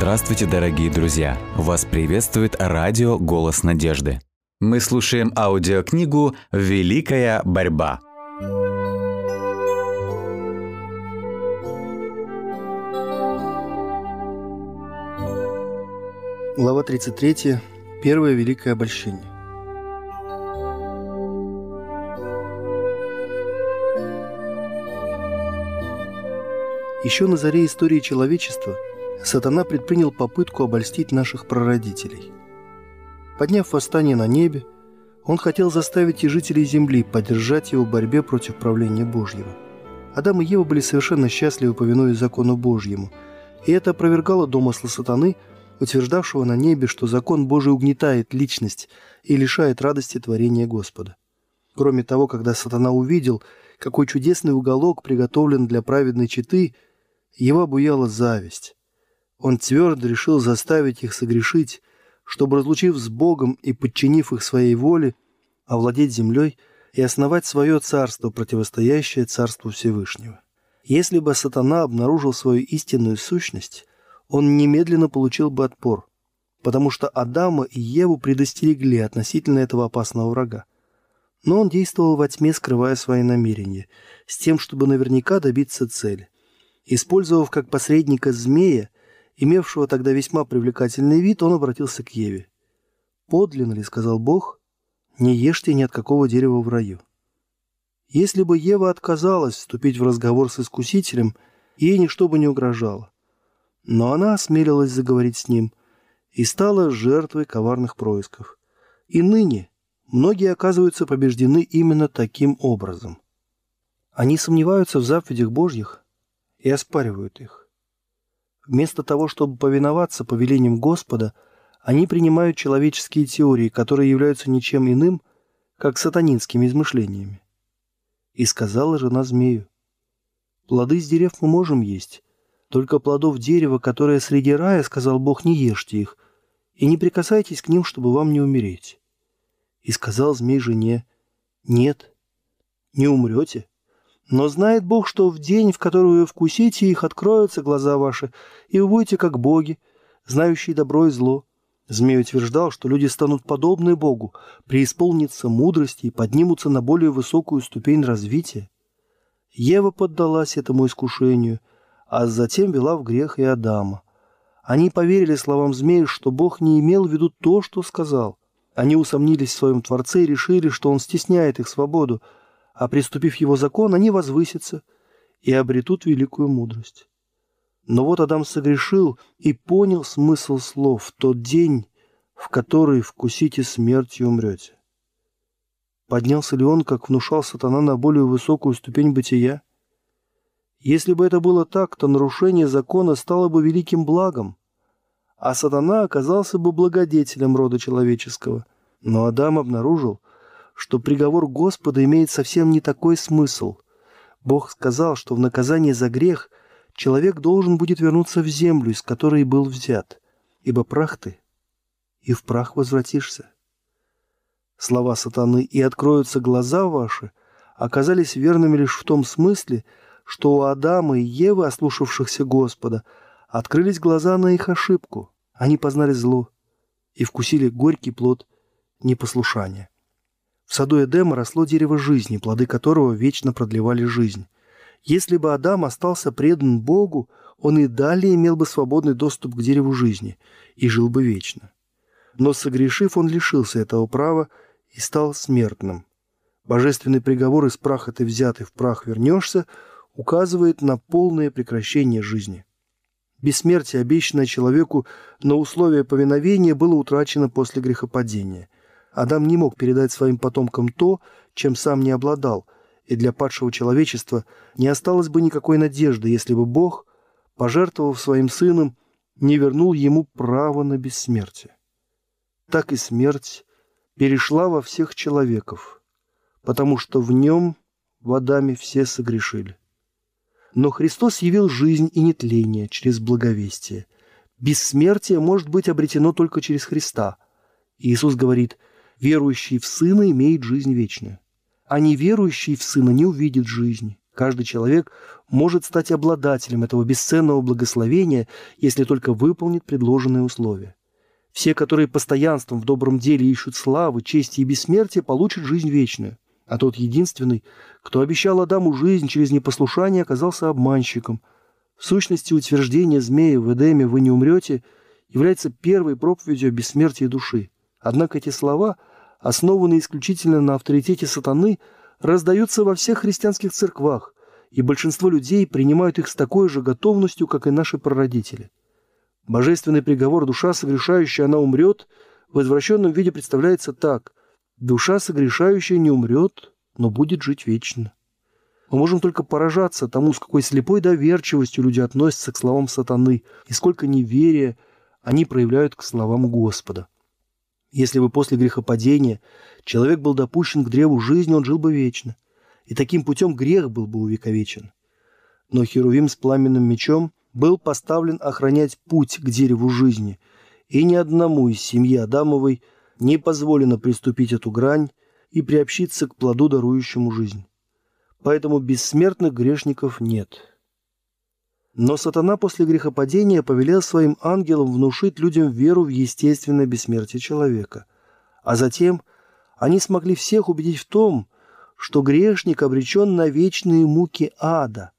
Здравствуйте, дорогие друзья! Вас приветствует радио «Голос надежды». Мы слушаем аудиокнигу «Великая борьба». Глава 33. Первое великое обольщение. Еще на заре истории человечества сатана предпринял попытку обольстить наших прародителей. Подняв восстание на небе, он хотел заставить и жителей земли поддержать его в борьбе против правления Божьего. Адам и Ева были совершенно счастливы, повинуясь закону Божьему, и это опровергало домыслы сатаны, утверждавшего на небе, что закон Божий угнетает личность и лишает радости творения Господа. Кроме того, когда сатана увидел, какой чудесный уголок приготовлен для праведной четы – его обуяла зависть. Он твердо решил заставить их согрешить, чтобы, разлучив с Богом и подчинив их своей воле, овладеть землей и основать свое царство, противостоящее царству Всевышнего. Если бы сатана обнаружил свою истинную сущность, он немедленно получил бы отпор, потому что Адама и Еву предостерегли относительно этого опасного врага. Но он действовал во тьме, скрывая свои намерения, с тем, чтобы наверняка добиться цели. Использовав как посредника змея, имевшего тогда весьма привлекательный вид, он обратился к Еве. «Подлинно ли, — сказал Бог, — не ешьте ни от какого дерева в раю». Если бы Ева отказалась вступить в разговор с искусителем, ей ничто бы не угрожало. Но она осмелилась заговорить с ним и стала жертвой коварных происков. И ныне многие оказываются побеждены именно таким образом. Они сомневаются в заповедях Божьих, и оспаривают их. Вместо того, чтобы повиноваться повелениям Господа, они принимают человеческие теории, которые являются ничем иным, как сатанинскими измышлениями. И сказала жена змею, «Плоды с дерев мы можем есть, только плодов дерева, которое среди рая, сказал Бог, не ешьте их, и не прикасайтесь к ним, чтобы вам не умереть». И сказал змей жене, «Нет, не умрете, но знает Бог, что в день, в который вы вкусите их, откроются глаза ваши, и вы будете как боги, знающие добро и зло. Змей утверждал, что люди станут подобны Богу, преисполнится мудрости и поднимутся на более высокую ступень развития. Ева поддалась этому искушению, а затем вела в грех и Адама. Они поверили словам змея, что Бог не имел в виду то, что сказал. Они усомнились в своем Творце и решили, что Он стесняет их свободу – а приступив его закон, они возвысятся и обретут великую мудрость. Но вот Адам согрешил и понял смысл слов в тот день, в который вкусите смерть и умрете. Поднялся ли он, как внушал сатана, на более высокую ступень бытия? Если бы это было так, то нарушение закона стало бы великим благом, а сатана оказался бы благодетелем рода человеческого. Но Адам обнаружил, что приговор Господа имеет совсем не такой смысл. Бог сказал, что в наказание за грех человек должен будет вернуться в землю, из которой был взят, ибо прах ты, и в прах возвратишься. Слова сатаны «и откроются глаза ваши» оказались верными лишь в том смысле, что у Адама и Евы, ослушавшихся Господа, открылись глаза на их ошибку. Они познали зло и вкусили горький плод непослушания. В саду Эдема росло дерево жизни, плоды которого вечно продлевали жизнь. Если бы Адам остался предан Богу, он и далее имел бы свободный доступ к дереву жизни и жил бы вечно. Но согрешив, он лишился этого права и стал смертным. Божественный приговор «из праха ты взятый в прах вернешься» указывает на полное прекращение жизни. Бессмертие, обещанное человеку на условия повиновения, было утрачено после грехопадения – Адам не мог передать своим потомкам то, чем сам не обладал, и для падшего человечества не осталось бы никакой надежды, если бы Бог, пожертвовав своим сыном, не вернул ему право на бессмертие. Так и смерть перешла во всех человеков, потому что в нем, в Адаме, все согрешили. Но Христос явил жизнь и нетление через благовестие. Бессмертие может быть обретено только через Христа. Иисус говорит – Верующий в Сына имеет жизнь вечную, а неверующий в Сына не увидит жизни, Каждый человек может стать обладателем этого бесценного благословения, если только выполнит предложенные условия. Все, которые постоянством в добром деле ищут славы, чести и бессмертия, получат жизнь вечную. А тот единственный, кто обещал Адаму жизнь через непослушание, оказался обманщиком. В сущности, утверждение змея в Эдеме «вы не умрете» является первой проповедью о бессмертии души. Однако эти слова, основанные исключительно на авторитете сатаны, раздаются во всех христианских церквах, и большинство людей принимают их с такой же готовностью, как и наши прародители. Божественный приговор «душа согрешающая, она умрет» в извращенном виде представляется так – Душа согрешающая не умрет, но будет жить вечно. Мы можем только поражаться тому, с какой слепой доверчивостью люди относятся к словам сатаны, и сколько неверия они проявляют к словам Господа. Если бы после грехопадения человек был допущен к древу жизни, он жил бы вечно, и таким путем грех был бы увековечен. Но Херувим с пламенным мечом был поставлен охранять путь к дереву жизни, и ни одному из семьи Адамовой – не позволено приступить эту грань и приобщиться к плоду, дарующему жизнь. Поэтому бессмертных грешников нет. Но сатана после грехопадения повелел своим ангелам внушить людям веру в естественное бессмертие человека. А затем они смогли всех убедить в том, что грешник обречен на вечные муки ада.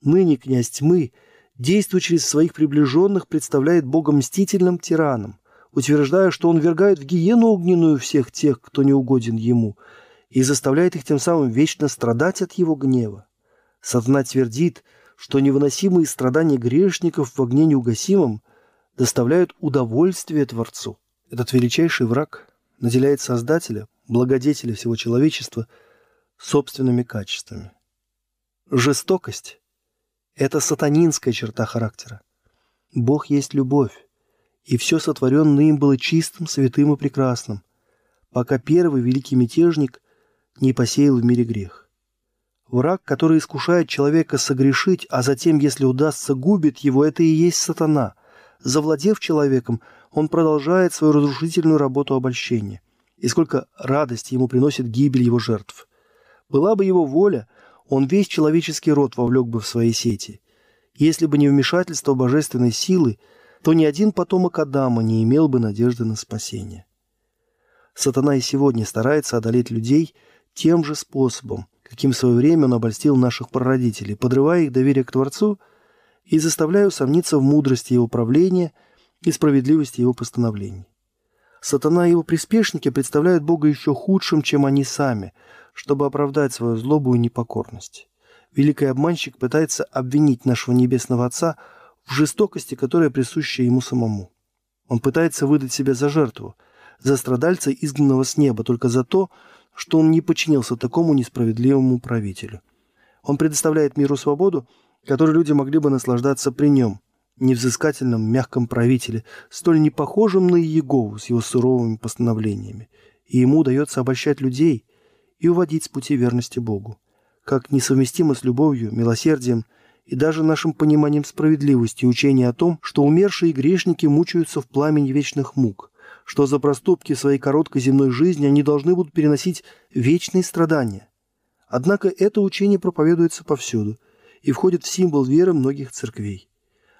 Ныне князь тьмы, действуя через своих приближенных, представляет Бога мстительным тираном – утверждая, что он вергает в гиену огненную всех тех, кто не угоден ему, и заставляет их тем самым вечно страдать от его гнева. Сатана твердит, что невыносимые страдания грешников в огне неугасимом доставляют удовольствие Творцу. Этот величайший враг наделяет Создателя, благодетеля всего человечества, собственными качествами. Жестокость – это сатанинская черта характера. Бог есть любовь и все сотворенное им было чистым, святым и прекрасным, пока первый великий мятежник не посеял в мире грех. Враг, который искушает человека согрешить, а затем, если удастся, губит его, это и есть сатана. Завладев человеком, он продолжает свою разрушительную работу обольщения. И сколько радости ему приносит гибель его жертв. Была бы его воля, он весь человеческий род вовлек бы в свои сети. Если бы не вмешательство божественной силы – то ни один потомок Адама не имел бы надежды на спасение. Сатана и сегодня старается одолеть людей тем же способом, каким в свое время он обольстил наших прародителей, подрывая их доверие к Творцу и заставляя усомниться в мудрости его правления и справедливости его постановлений. Сатана и его приспешники представляют Бога еще худшим, чем они сами, чтобы оправдать свою злобу и непокорность. Великий обманщик пытается обвинить нашего Небесного Отца – в жестокости, которая присуща ему самому. Он пытается выдать себя за жертву, за страдальца, изгнанного с неба, только за то, что он не подчинился такому несправедливому правителю. Он предоставляет миру свободу, которой люди могли бы наслаждаться при нем, невзыскательном, мягком правителе, столь не похожем на Иегову с его суровыми постановлениями. И ему удается обольщать людей и уводить с пути верности Богу. Как несовместимо с любовью, милосердием и даже нашим пониманием справедливости учения о том, что умершие грешники мучаются в пламени вечных мук, что за проступки своей короткой земной жизни они должны будут переносить вечные страдания. Однако это учение проповедуется повсюду и входит в символ веры многих церквей.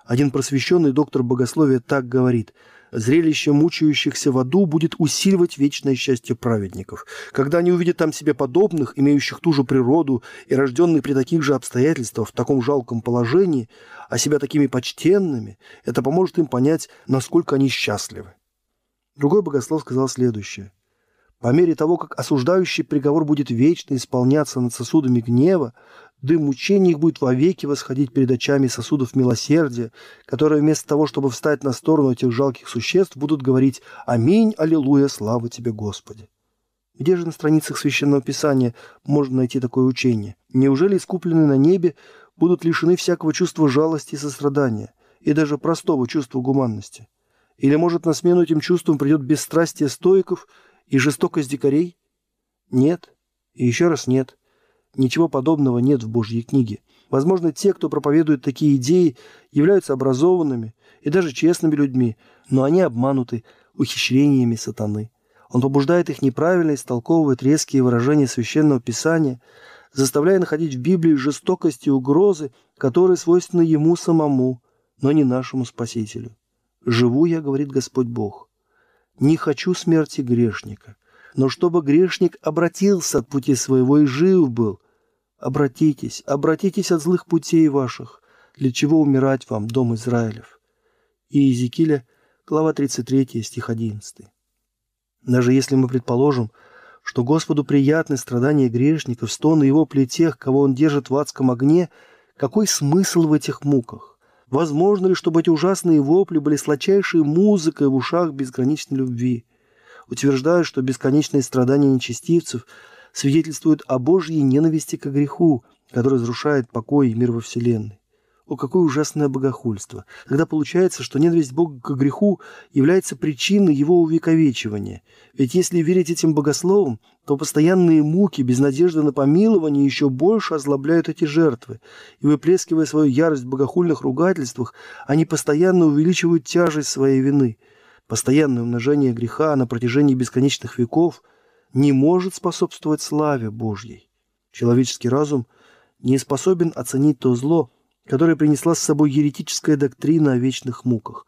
Один просвещенный доктор богословия так говорит – Зрелище мучающихся в аду будет усиливать вечное счастье праведников. Когда они увидят там себе подобных, имеющих ту же природу и рожденных при таких же обстоятельствах, в таком жалком положении, а себя такими почтенными, это поможет им понять, насколько они счастливы. Другой богослов сказал следующее. По мере того, как осуждающий приговор будет вечно исполняться над сосудами гнева, дым мучений их будет вовеки восходить перед очами сосудов милосердия, которые вместо того, чтобы встать на сторону этих жалких существ, будут говорить «Аминь, Аллилуйя, слава Тебе, Господи». Где же на страницах Священного Писания можно найти такое учение? Неужели искупленные на небе будут лишены всякого чувства жалости и сострадания, и даже простого чувства гуманности? Или, может, на смену этим чувствам придет бесстрастие стоиков и жестокость дикарей? Нет. И еще раз нет. Ничего подобного нет в Божьей книге. Возможно, те, кто проповедует такие идеи, являются образованными и даже честными людьми, но они обмануты ухищрениями сатаны. Он побуждает их неправильно истолковывать резкие выражения Священного Писания, заставляя находить в Библии жестокость и угрозы, которые свойственны ему самому, но не нашему Спасителю. «Живу я, — говорит Господь Бог, — не хочу смерти грешника, но чтобы грешник обратился от пути своего и жив был. Обратитесь, обратитесь от злых путей ваших, для чего умирать вам, дом Израилев». И Иезекииля, глава 33, стих 11. Даже если мы предположим, что Господу приятны страдания грешников, стоны его плетех, кого он держит в адском огне, какой смысл в этих муках? Возможно ли, чтобы эти ужасные вопли были сладчайшей музыкой в ушах безграничной любви? Утверждают, что бесконечные страдания нечестивцев свидетельствуют о Божьей ненависти к греху, который разрушает покой и мир во Вселенной. О, какое ужасное богохульство! Тогда получается, что ненависть Бога к греху является причиной его увековечивания. Ведь если верить этим богословам, то постоянные муки без надежды на помилование еще больше озлобляют эти жертвы. И выплескивая свою ярость в богохульных ругательствах, они постоянно увеличивают тяжесть своей вины. Постоянное умножение греха на протяжении бесконечных веков не может способствовать славе Божьей. Человеческий разум не способен оценить то зло, которая принесла с собой еретическая доктрина о вечных муках.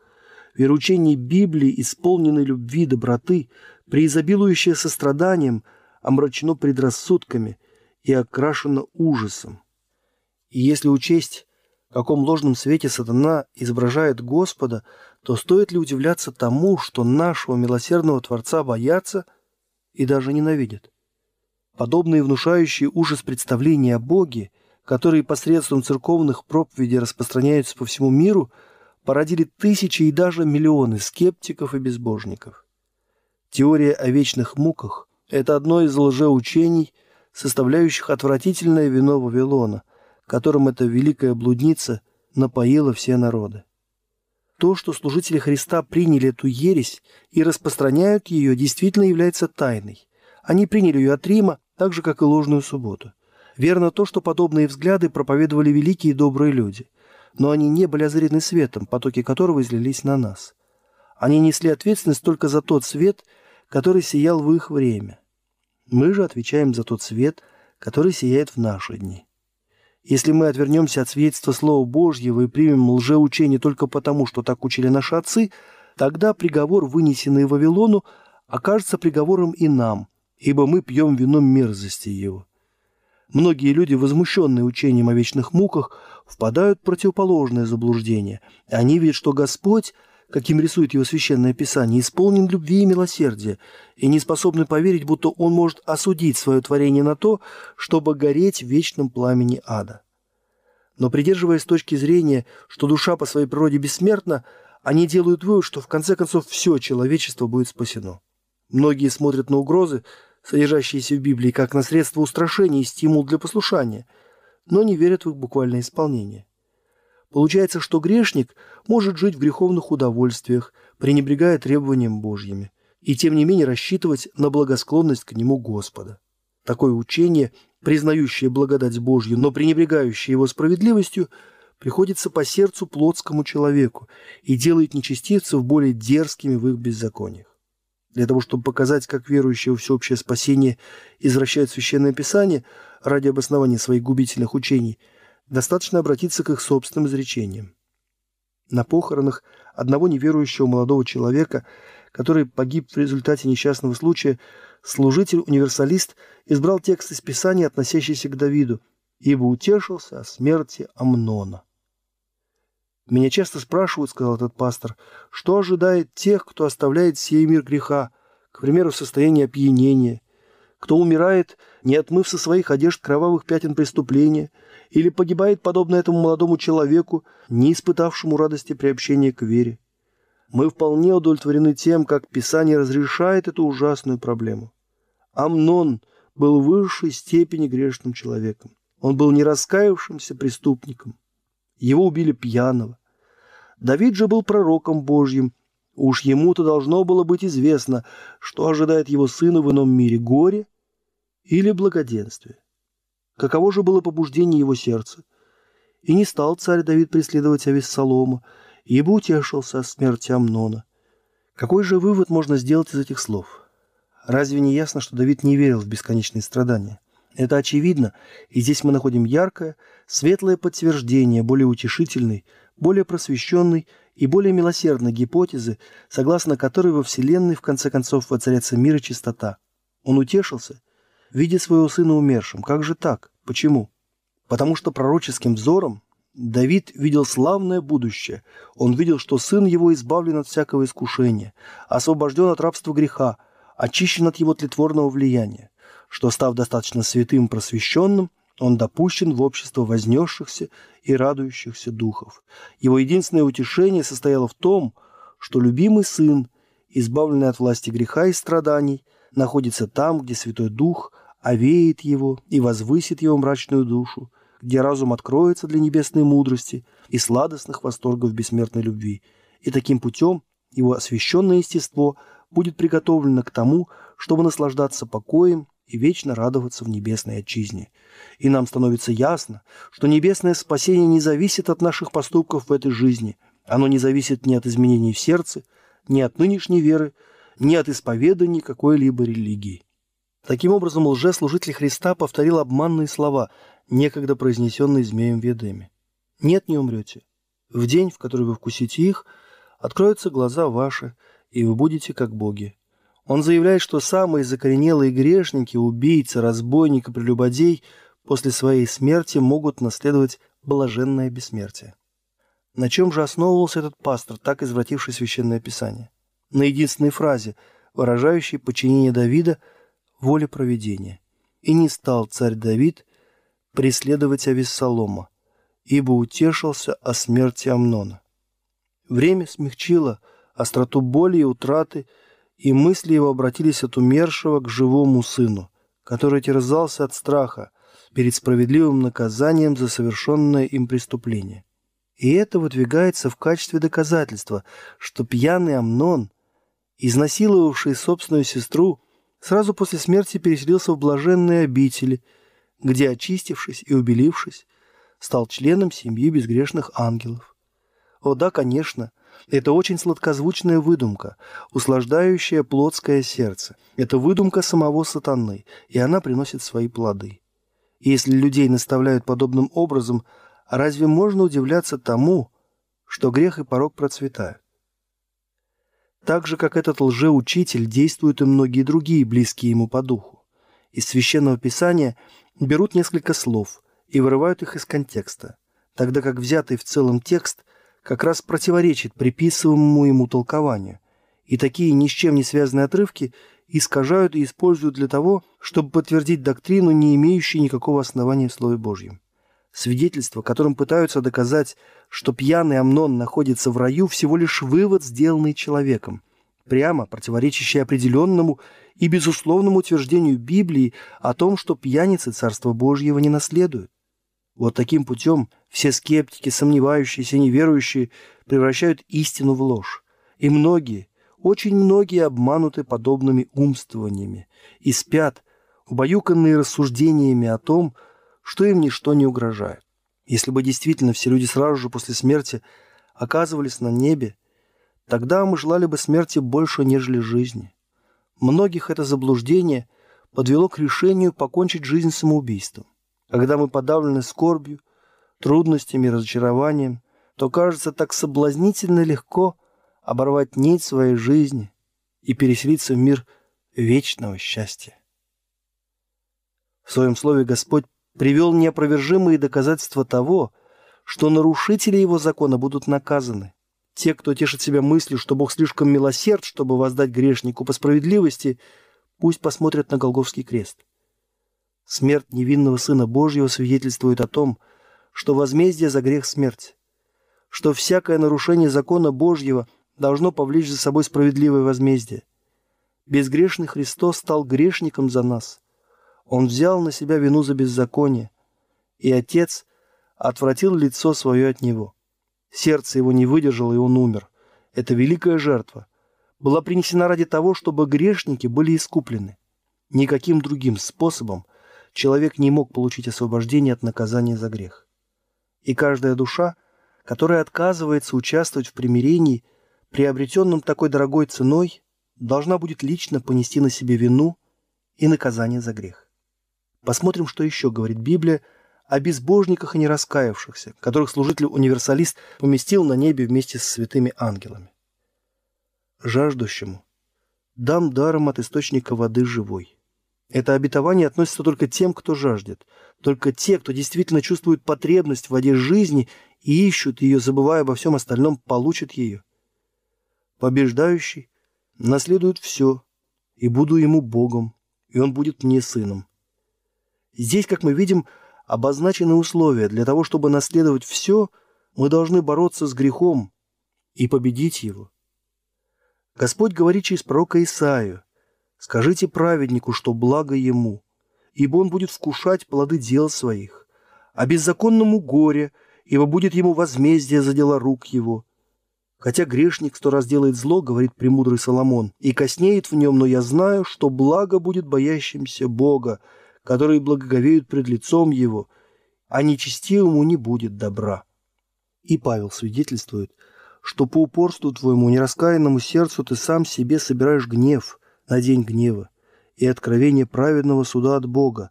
Вероучение Библии, исполненной любви, доброты, преизобилующее состраданием, омрачено предрассудками и окрашено ужасом. И если учесть, в каком ложном свете сатана изображает Господа, то стоит ли удивляться тому, что нашего милосердного Творца боятся и даже ненавидят? Подобные внушающие ужас представления о Боге – которые посредством церковных проповедей распространяются по всему миру, породили тысячи и даже миллионы скептиков и безбожников. Теория о вечных муках – это одно из лжеучений, составляющих отвратительное вино Вавилона, которым эта великая блудница напоила все народы. То, что служители Христа приняли эту ересь и распространяют ее, действительно является тайной. Они приняли ее от Рима, так же, как и ложную субботу. Верно то, что подобные взгляды проповедовали великие и добрые люди, но они не были озарены светом, потоки которого излились на нас. Они несли ответственность только за тот свет, который сиял в их время. Мы же отвечаем за тот свет, который сияет в наши дни. Если мы отвернемся от свидетельства Слова Божьего и примем лжеучение только потому, что так учили наши отцы, тогда приговор, вынесенный Вавилону, окажется приговором и нам, ибо мы пьем вином мерзости его. Многие люди, возмущенные учением о вечных муках, впадают в противоположное заблуждение. Они видят, что Господь, каким рисует его священное писание, исполнен любви и милосердия, и не способны поверить, будто он может осудить свое творение на то, чтобы гореть в вечном пламени ада. Но придерживаясь точки зрения, что душа по своей природе бессмертна, они делают вывод, что в конце концов все человечество будет спасено. Многие смотрят на угрозы, содержащиеся в Библии, как на средство устрашения и стимул для послушания, но не верят в их буквальное исполнение. Получается, что грешник может жить в греховных удовольствиях, пренебрегая требованиям Божьими, и тем не менее рассчитывать на благосклонность к нему Господа. Такое учение, признающее благодать Божью, но пренебрегающее его справедливостью, приходится по сердцу плотскому человеку и делает нечестивцев более дерзкими в их беззакониях. Для того, чтобы показать, как верующие в всеобщее спасение извращают Священное Писание ради обоснования своих губительных учений, достаточно обратиться к их собственным изречениям. На похоронах одного неверующего молодого человека, который погиб в результате несчастного случая, служитель-универсалист избрал текст из Писания, относящийся к Давиду, ибо утешился о смерти Амнона. «Меня часто спрашивают, — сказал этот пастор, — что ожидает тех, кто оставляет сей мир греха, к примеру, в состоянии опьянения, кто умирает, не отмыв со своих одежд кровавых пятен преступления, или погибает, подобно этому молодому человеку, не испытавшему радости приобщения к вере. Мы вполне удовлетворены тем, как Писание разрешает эту ужасную проблему. Амнон был в высшей степени грешным человеком. Он был не раскаявшимся преступником. Его убили пьяного. Давид же был пророком Божьим. Уж ему-то должно было быть известно, что ожидает его сына в ином мире – горе или благоденствие. Каково же было побуждение его сердца? И не стал царь Давид преследовать Авессалома, ибо утешился о смерти Амнона. Какой же вывод можно сделать из этих слов? Разве не ясно, что Давид не верил в бесконечные страдания? Это очевидно, и здесь мы находим яркое, светлое подтверждение более утешительной, более просвещенной и более милосердной гипотезы, согласно которой во Вселенной в конце концов воцарятся мир и чистота. Он утешился, видя своего сына умершим. Как же так? Почему? Потому что пророческим взором Давид видел славное будущее. Он видел, что сын его избавлен от всякого искушения, освобожден от рабства греха, очищен от его тлетворного влияния, что, став достаточно святым и просвещенным, он допущен в общество вознесшихся и радующихся духов. Его единственное утешение состояло в том, что любимый сын, избавленный от власти греха и страданий, находится там, где Святой Дух овеет его и возвысит его мрачную душу, где разум откроется для небесной мудрости и сладостных восторгов бессмертной любви. И таким путем его освященное естество будет приготовлено к тому, чтобы наслаждаться покоем и вечно радоваться в небесной отчизне. И нам становится ясно, что небесное спасение не зависит от наших поступков в этой жизни. Оно не зависит ни от изменений в сердце, ни от нынешней веры, ни от исповедания какой-либо религии. Таким образом, лжеслужитель Христа повторил обманные слова, некогда произнесенные змеем в Едеме. «Нет, не умрете. В день, в который вы вкусите их, откроются глаза ваши, и вы будете как боги. Он заявляет, что самые закоренелые грешники, убийцы, разбойники, прелюбодей после своей смерти могут наследовать блаженное бессмертие. На чем же основывался этот пастор, так извративший Священное Писание? На единственной фразе, выражающей подчинение Давида воле проведения. «И не стал царь Давид преследовать Авессалома, ибо утешился о смерти Амнона». Время смягчило остроту боли и утраты, и мысли его обратились от умершего к живому сыну, который терзался от страха перед справедливым наказанием за совершенное им преступление. И это выдвигается в качестве доказательства, что пьяный Амнон, изнасиловавший собственную сестру, сразу после смерти переселился в блаженные обители, где, очистившись и убелившись, стал членом семьи безгрешных ангелов. О да, конечно, это очень сладкозвучная выдумка, услаждающая плотское сердце. Это выдумка самого сатаны, и она приносит свои плоды. И если людей наставляют подобным образом, разве можно удивляться тому, что грех и порог процветают? Так же, как этот лжеучитель, действуют и многие другие, близкие ему по духу. Из Священного Писания берут несколько слов и вырывают их из контекста, тогда как взятый в целом текст как раз противоречит приписываемому ему толкованию, и такие ни с чем не связанные отрывки искажают и используют для того, чтобы подтвердить доктрину, не имеющую никакого основания в Слове Божьем. Свидетельство, которым пытаются доказать, что пьяный Амнон находится в раю, всего лишь вывод, сделанный человеком, прямо противоречащий определенному и безусловному утверждению Библии о том, что пьяницы Царства Божьего не наследуют. Вот таким путем все скептики, сомневающиеся, неверующие превращают истину в ложь. И многие, очень многие обмануты подобными умствованиями и спят, убаюканные рассуждениями о том, что им ничто не угрожает. Если бы действительно все люди сразу же после смерти оказывались на небе, тогда мы желали бы смерти больше, нежели жизни. Многих это заблуждение подвело к решению покончить жизнь самоубийством. Когда мы подавлены скорбью, трудностями, разочарованием, то кажется так соблазнительно легко оборвать нить своей жизни и переселиться в мир вечного счастья. В своем слове Господь привел неопровержимые доказательства того, что нарушители его закона будут наказаны. Те, кто тешит себя мыслью, что Бог слишком милосерд, чтобы воздать грешнику по справедливости, пусть посмотрят на Голговский крест. Смерть невинного Сына Божьего свидетельствует о том, что возмездие за грех – смерть, что всякое нарушение закона Божьего должно повлечь за собой справедливое возмездие. Безгрешный Христос стал грешником за нас. Он взял на себя вину за беззаконие, и Отец отвратил лицо свое от Него. Сердце его не выдержало, и он умер. Это великая жертва была принесена ради того, чтобы грешники были искуплены. Никаким другим способом – человек не мог получить освобождение от наказания за грех. И каждая душа, которая отказывается участвовать в примирении, приобретенном такой дорогой ценой, должна будет лично понести на себе вину и наказание за грех. Посмотрим, что еще говорит Библия о безбожниках и нераскаявшихся, которых служитель-универсалист поместил на небе вместе с святыми ангелами. Жаждущему дам даром от источника воды живой. Это обетование относится только тем, кто жаждет, только те, кто действительно чувствует потребность в воде жизни и ищут ее, забывая обо всем остальном, получат ее. Побеждающий наследует все, и буду ему Богом, и он будет мне сыном. Здесь, как мы видим, обозначены условия. Для того, чтобы наследовать все, мы должны бороться с грехом и победить его. Господь говорит через пророка Исаию, «Скажите праведнику, что благо ему, ибо он будет вкушать плоды дел своих, а беззаконному горе, ибо будет ему возмездие за дела рук его». Хотя грешник сто раз делает зло, говорит премудрый Соломон, и коснеет в нем, но я знаю, что благо будет боящимся Бога, которые благоговеют пред лицом Его, а нечестивому не будет добра. И Павел свидетельствует, что по упорству твоему нераскаянному сердцу ты сам себе собираешь гнев на день гнева и откровение праведного суда от Бога,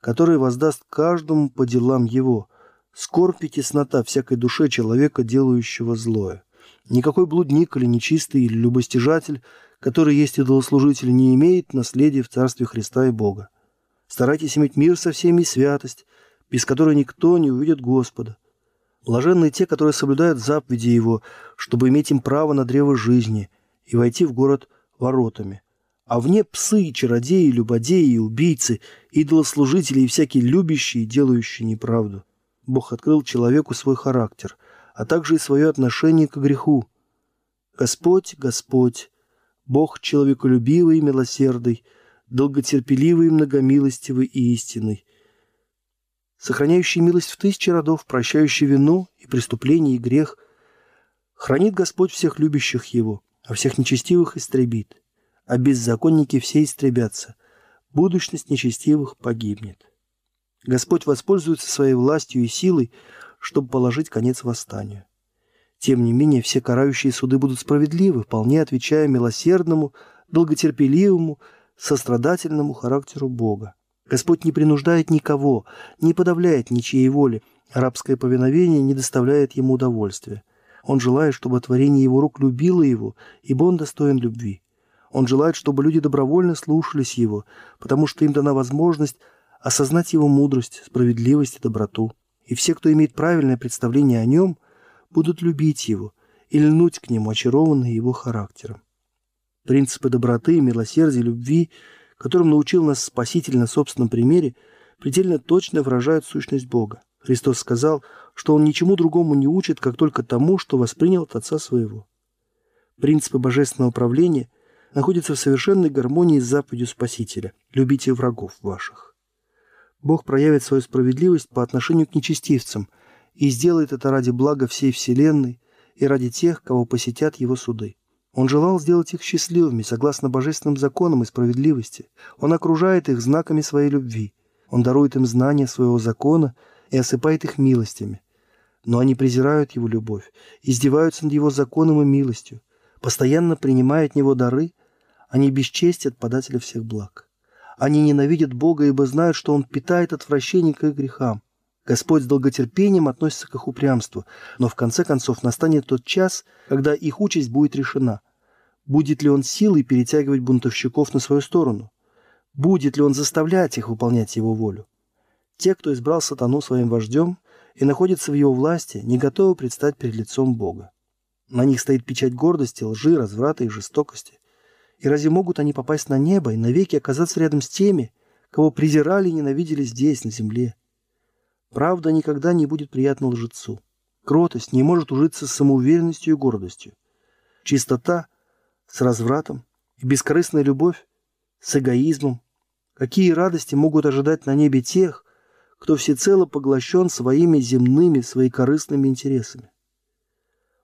который воздаст каждому по делам его, скорбь и теснота всякой душе человека, делающего злое. Никакой блудник или нечистый или любостяжатель, который есть идолослужитель, не имеет наследия в Царстве Христа и Бога. Старайтесь иметь мир со всеми и святость, без которой никто не увидит Господа. Блаженны те, которые соблюдают заповеди Его, чтобы иметь им право на древо жизни и войти в город воротами. А вне псы, чародеи, любодеи, убийцы, идолослужители и всякие любящие и делающие неправду. Бог открыл человеку свой характер, а также и свое отношение к греху. Господь, Господь, Бог человеколюбивый и милосердный, долготерпеливый, многомилостивый и истинный, сохраняющий милость в тысячи родов, прощающий вину и преступление и грех, хранит Господь всех любящих Его, а всех нечестивых истребит, а беззаконники все истребятся, будущность нечестивых погибнет. Господь воспользуется своей властью и силой, чтобы положить конец восстанию. Тем не менее, все карающие суды будут справедливы, вполне отвечая милосердному, долготерпеливому, сострадательному характеру Бога. Господь не принуждает никого, не подавляет ничьей воли. Арабское повиновение не доставляет ему удовольствия. Он желает, чтобы творение его рук любило его, ибо он достоин любви. Он желает, чтобы люди добровольно слушались его, потому что им дана возможность осознать его мудрость, справедливость и доброту. И все, кто имеет правильное представление о нем, будут любить его и льнуть к нему, очарованные его характером. Принципы доброты, милосердия, любви, которым научил нас Спаситель на собственном примере, предельно точно выражают сущность Бога. Христос сказал, что Он ничему другому не учит, как только тому, что воспринял от Отца Своего. Принципы божественного управления находятся в совершенной гармонии с заповедью Спасителя «Любите врагов ваших». Бог проявит свою справедливость по отношению к нечестивцам и сделает это ради блага всей Вселенной и ради тех, кого посетят Его суды. Он желал сделать их счастливыми, согласно божественным законам и справедливости. Он окружает их знаками своей любви. Он дарует им знания своего закона и осыпает их милостями. Но они презирают его любовь, издеваются над его законом и милостью, постоянно принимая от него дары, они бесчестят подателя всех благ. Они ненавидят Бога, ибо знают, что Он питает отвращение к их грехам. Господь с долготерпением относится к их упрямству, но в конце концов настанет тот час, когда их участь будет решена. Будет ли он силой перетягивать бунтовщиков на свою сторону? Будет ли он заставлять их выполнять его волю? Те, кто избрал сатану своим вождем и находится в его власти, не готовы предстать перед лицом Бога. На них стоит печать гордости, лжи, разврата и жестокости. И разве могут они попасть на небо и навеки оказаться рядом с теми, кого презирали и ненавидели здесь, на земле? Правда никогда не будет приятна лжецу. Кротость не может ужиться с самоуверенностью и гордостью. Чистота с развратом и бескорыстная любовь с эгоизмом. Какие радости могут ожидать на небе тех, кто всецело поглощен своими земными, своекорыстными интересами?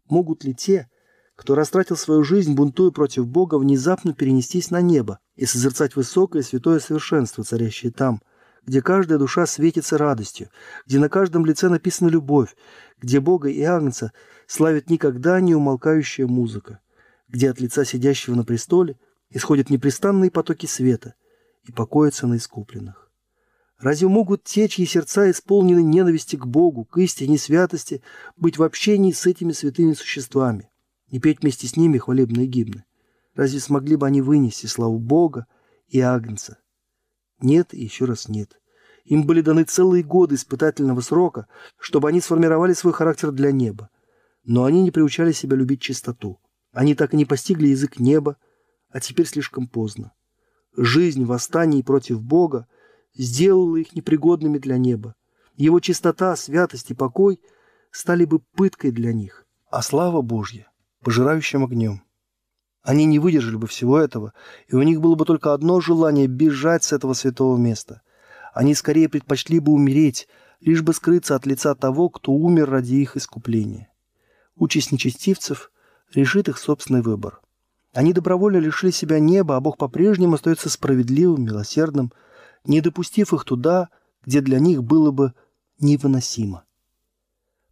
Могут ли те, кто растратил свою жизнь, бунтуя против Бога, внезапно перенестись на небо и созерцать высокое святое совершенство, царящее там – где каждая душа светится радостью, где на каждом лице написана любовь, где Бога и Агнца славит никогда не умолкающая музыка, где от лица сидящего на престоле исходят непрестанные потоки света и покоятся на искупленных. Разве могут те, чьи сердца исполнены ненависти к Богу, к истине святости, быть в общении с этими святыми существами и петь вместе с ними хвалебные гимны? Разве смогли бы они вынести славу Бога и Агнца? Нет и еще раз нет. Им были даны целые годы испытательного срока, чтобы они сформировали свой характер для неба. Но они не приучали себя любить чистоту. Они так и не постигли язык неба, а теперь слишком поздно. Жизнь в против Бога сделала их непригодными для неба. Его чистота, святость и покой стали бы пыткой для них, а слава Божья – пожирающим огнем. Они не выдержали бы всего этого, и у них было бы только одно желание – бежать с этого святого места. Они скорее предпочли бы умереть, лишь бы скрыться от лица того, кто умер ради их искупления. Участь нечестивцев решит их собственный выбор. Они добровольно лишили себя неба, а Бог по-прежнему остается справедливым, милосердным – не допустив их туда, где для них было бы невыносимо.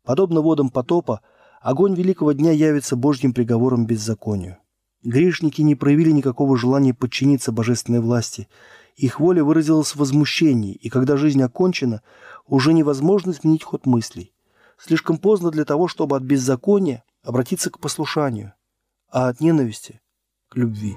Подобно водам потопа, огонь великого дня явится Божьим приговором беззаконию. Грешники не проявили никакого желания подчиниться божественной власти. Их воля выразилась в возмущении, и когда жизнь окончена, уже невозможно изменить ход мыслей. Слишком поздно для того, чтобы от беззакония обратиться к послушанию, а от ненависти – к любви.